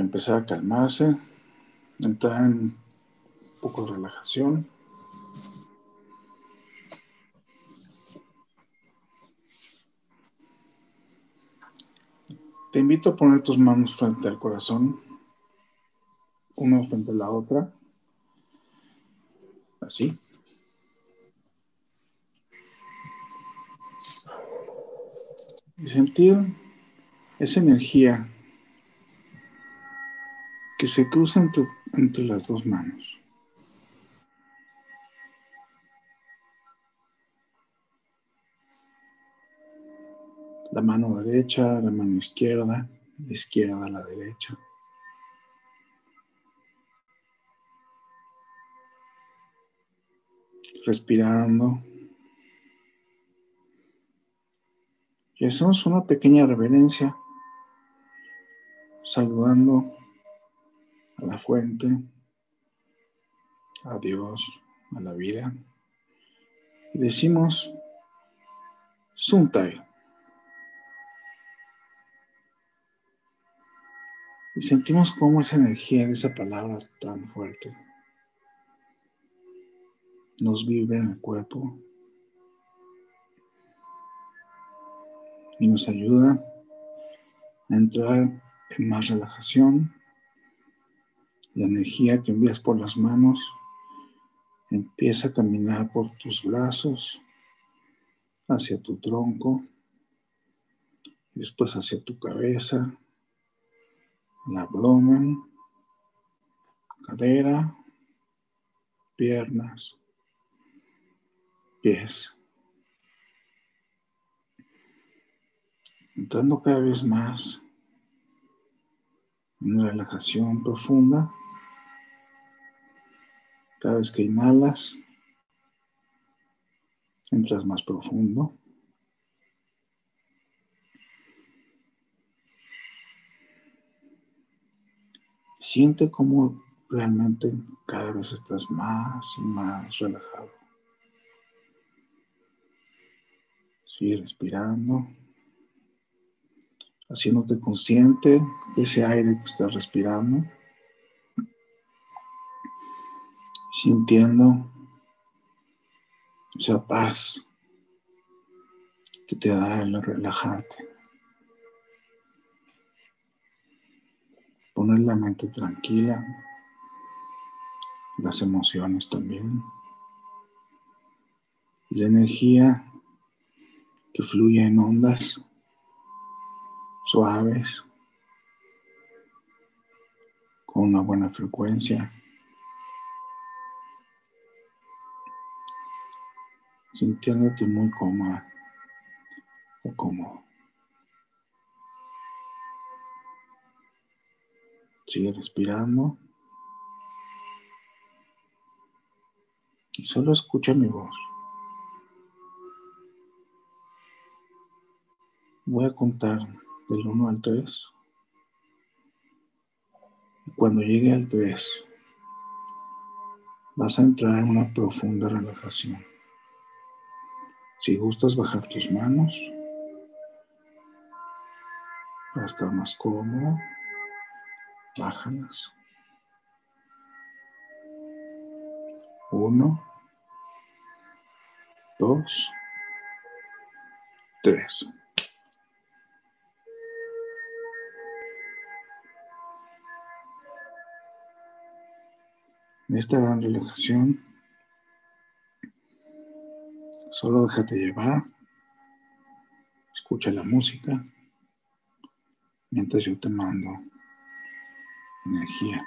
empezar a calmarse, entrar en un poco de relajación. Te invito a poner tus manos frente al corazón, una frente a la otra, así. Y sentir esa energía que se cruza entre, entre las dos manos. La mano derecha, la mano izquierda, la izquierda a la derecha. Respirando. Y hacemos una pequeña reverencia, saludando a la fuente, a Dios, a la vida. Y decimos, Suntai. Y sentimos cómo esa energía de esa palabra tan fuerte nos vive en el cuerpo y nos ayuda a entrar en más relajación. La energía que envías por las manos empieza a caminar por tus brazos hacia tu tronco, después hacia tu cabeza, el abdomen, cadera, piernas, pies. Entrando cada vez más en una relajación profunda. Cada vez que inhalas, entras más profundo. Siente cómo realmente cada vez estás más y más relajado. Sigue respirando, haciéndote consciente de ese aire que estás respirando, sintiendo esa paz que te da el relajarte. Poner la mente tranquila, las emociones también. La energía que fluye en ondas suaves, con una buena frecuencia. Sintiéndote muy cómoda o cómodo. Sigue respirando. Y solo escucha mi voz. Voy a contar del 1 al 3. Y cuando llegue al 3, vas a entrar en una profunda relajación. Si gustas bajar tus manos, para estar más cómodo. Bájalas. Uno, dos, tres. Esta gran relajación, solo déjate llevar, escucha la música mientras yo te mando energía.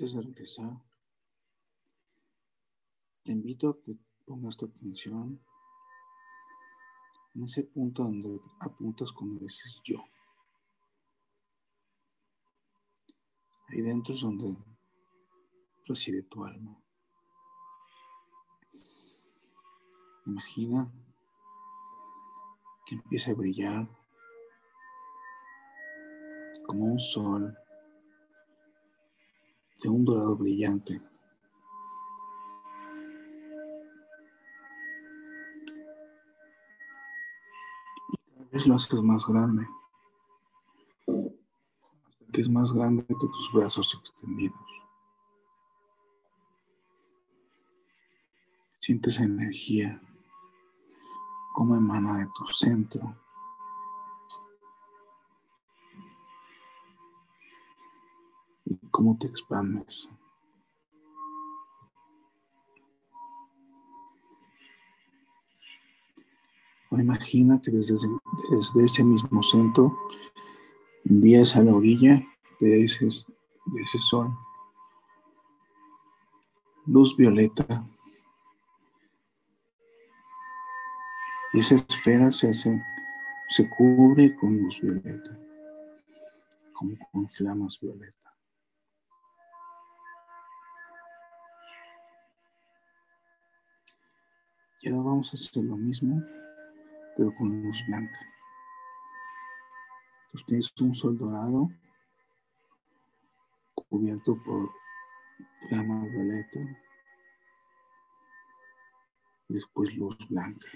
antes de regresar, te invito a que pongas tu atención en ese punto donde apuntas cuando dices yo. Ahí dentro es donde reside tu alma. Imagina que empieza a brillar como un sol de un dorado brillante. Y cada vez lo haces más grande, hasta que es más grande que tus brazos extendidos. Sientes energía como emana de tu centro. Cómo te expandes. Imagina que desde, ese mismo centro envías a la orilla de ese, sol luz violeta y esa esfera se hace, se cubre con luz violeta, con flamas violetas. Y ahora vamos a hacer lo mismo, pero con luz blanca. Tienes un sol dorado cubierto por llama violeta y después luz blanca.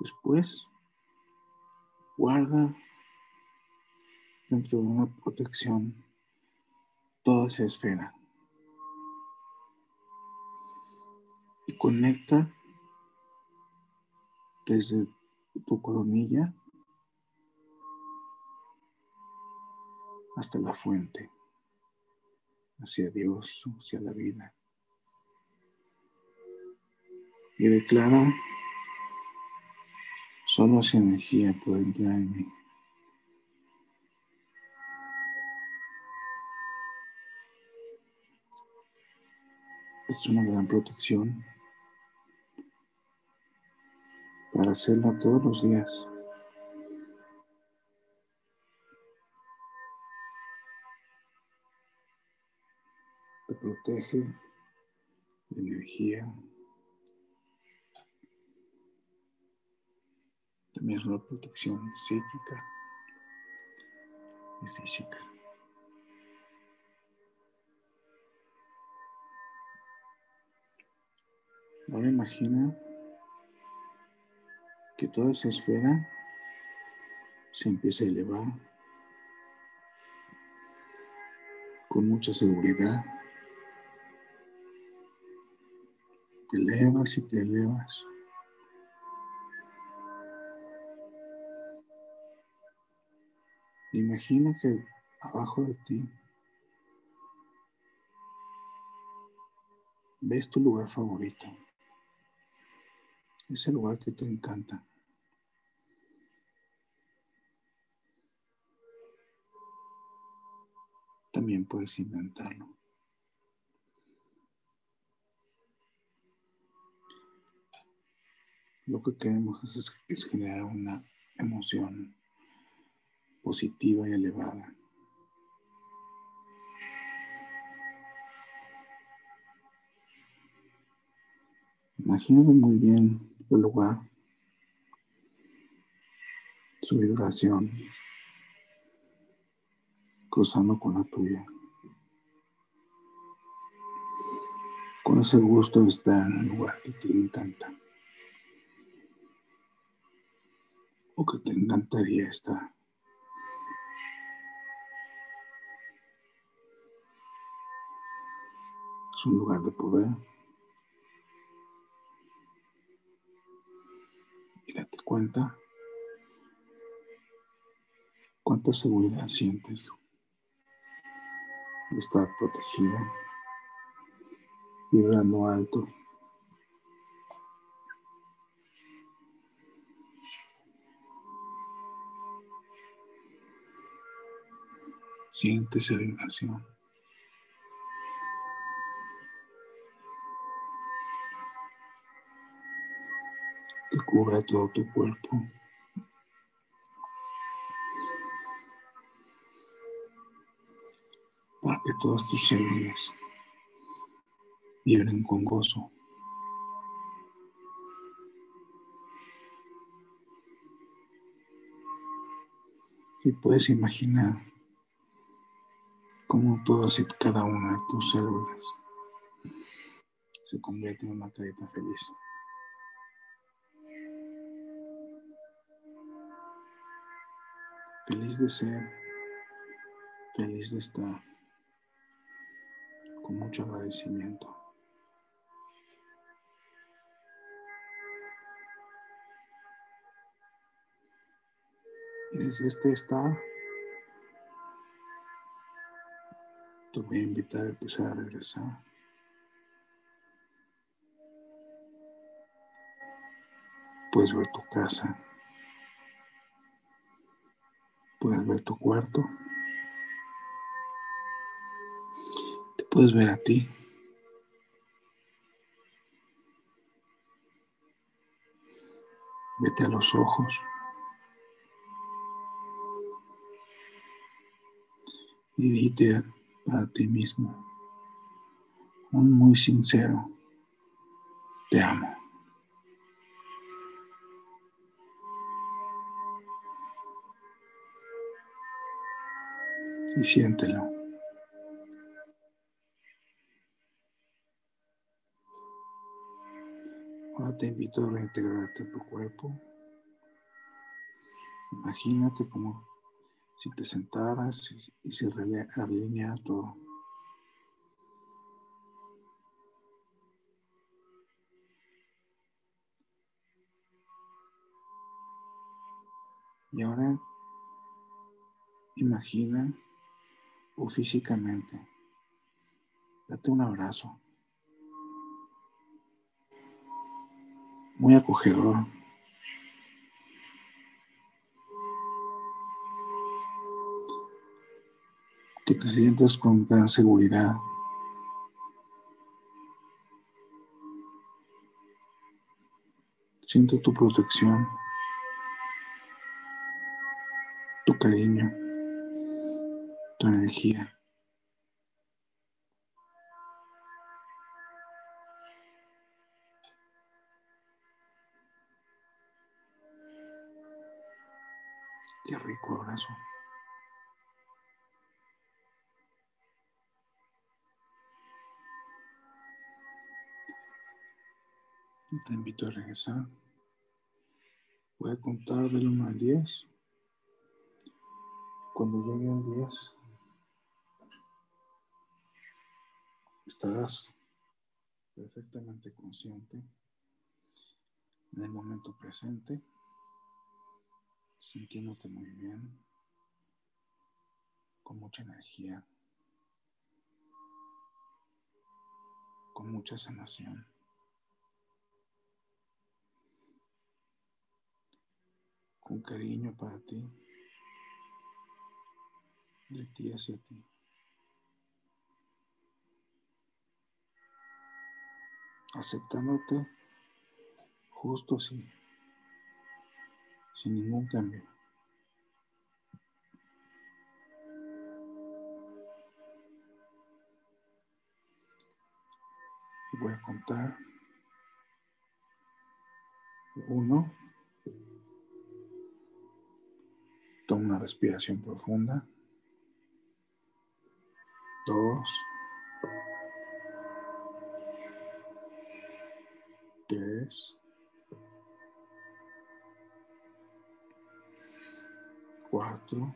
Después guarda dentro de una protección toda esa esfera y conecta desde tu coronilla hasta la fuente, hacia Dios, hacia la vida. Y declara, solo esa energía puede entrar en mí. Es una gran protección para hacerla todos los días. Te protege energía. También es una protección psíquica y física. Ahora imagina que toda esa esfera se empieza a elevar con mucha seguridad. Te elevas y te elevas. Imagina que abajo de ti ves tu lugar favorito ese lugar que te encanta. También puedes inventarlo. Lo que queremos es, es generar una emoción positiva y elevada. Imagínate muy bien el lugar, su vibración, cruzando con la tuya. Con ese gusto de estar en el lugar que te encanta. O que te encantaría estar. Es un lugar de poder. y date cuenta cuánta seguridad sientes estar protegida, vibrando alto. Siente esa vibración. que cubra todo tu cuerpo. Todas tus células vibren con gozo. Y puedes imaginar cómo todas y cada una de tus células se convierte en una carita feliz. Feliz de ser, feliz de estar, con mucho agradecimiento. Y desde este estar, te voy a invitar a empezar a regresar. Puedes ver tu casa. Puedes ver tu cuarto. Puedes ver a ti. Vete a los ojos. Y dite para ti mismo un muy sincero te amo. Y siéntelo. Ahora te invito a reintegrarte a tu cuerpo. Imagínate como si te sentaras y, se alineara todo. Y ahora imagina o físicamente, date un abrazo muy acogedor. Que te sientas con gran seguridad. Siente tu protección. tu cariño, tu energía. Qué rico abrazo. Te invito a regresar. Voy a contar del 1 al 10. Cuando llegue al 10, estarás perfectamente consciente en el momento presente, sintiéndote muy bien, con mucha energía, con mucha sanación. con cariño para ti de ti hacia ti. Aceptándote justo así, sin ningún cambio. Voy a contar. Uno. Toma una respiración profunda dos, tres, cuatro.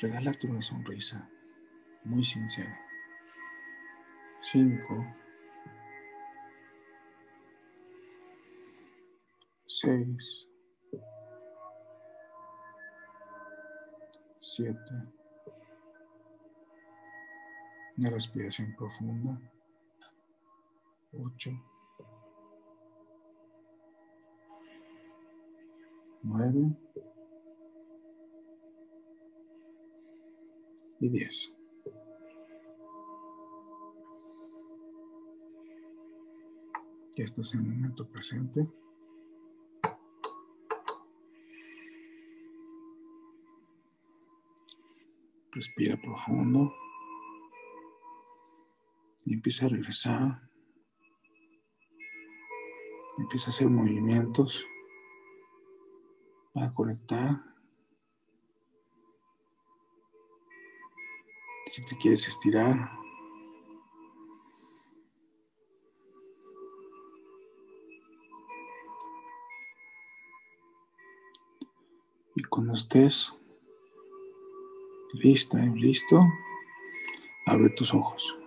Regálate una sonrisa muy sincera. Cinco. Seis. Siete. Una respiración profunda. Ocho. Nueve. Y diez. Ya estás en el momento presente. Respira profundo. Y empieza a regresar. Empieza a hacer movimientos para conectar. Si te quieres estirar, y cuando estés lista y listo, abre tus ojos.